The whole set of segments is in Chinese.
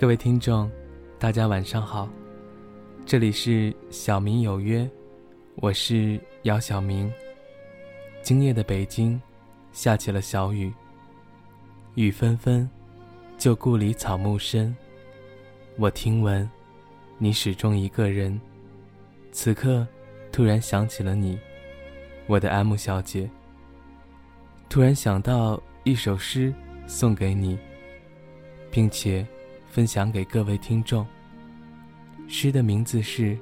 各位听众，大家晚上好，这里是小明有约，我是姚小明。今夜的北京，下起了小雨。雨纷纷，旧故里草木深。我听闻，你始终一个人。此刻，突然想起了你，我的 M 小姐。突然想到一首诗，送给你，并且。分享给各位听众。诗的名字是《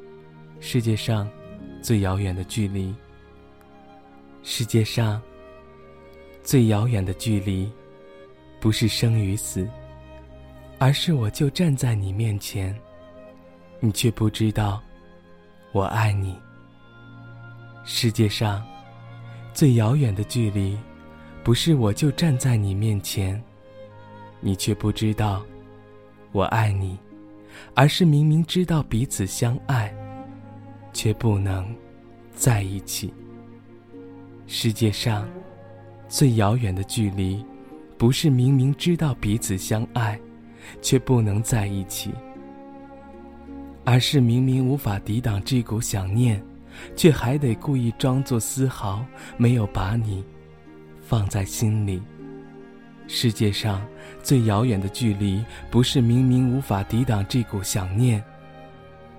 世界上最遥远的距离》。世界上最遥远的距离，不是生与死，而是我就站在你面前，你却不知道我爱你。世界上最遥远的距离，不是我就站在你面前，你却不知道。我爱你，而是明明知道彼此相爱，却不能在一起。世界上最遥远的距离，不是明明知道彼此相爱，却不能在一起，而是明明无法抵挡这股想念，却还得故意装作丝毫没有把你放在心里。世界上最遥远的距离，不是明明无法抵挡这股想念，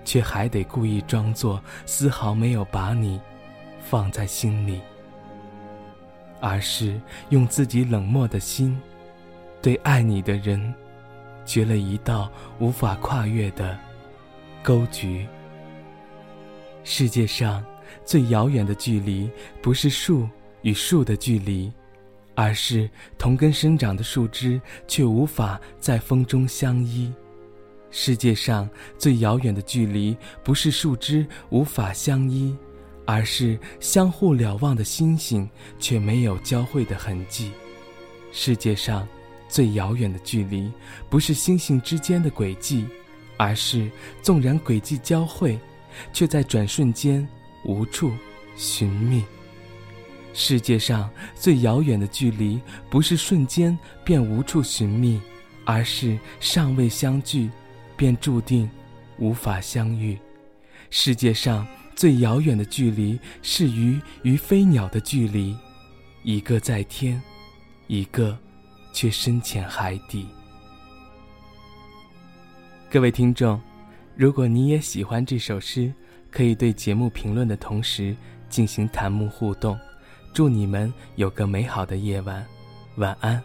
却还得故意装作丝毫没有把你放在心里，而是用自己冷漠的心，对爱你的人，掘了一道无法跨越的沟渠。世界上最遥远的距离，不是树与树的距离。而是同根生长的树枝，却无法在风中相依。世界上最遥远的距离，不是树枝无法相依，而是相互瞭望的星星却没有交汇的痕迹。世界上最遥远的距离，不是星星之间的轨迹，而是纵然轨迹交汇，却在转瞬间无处寻觅。世界上最遥远的距离，不是瞬间便无处寻觅，而是尚未相聚，便注定无法相遇。世界上最遥远的距离，是鱼与飞鸟的距离，一个在天，一个却深潜海底。各位听众，如果你也喜欢这首诗，可以对节目评论的同时进行弹幕互动。祝你们有个美好的夜晚，晚安。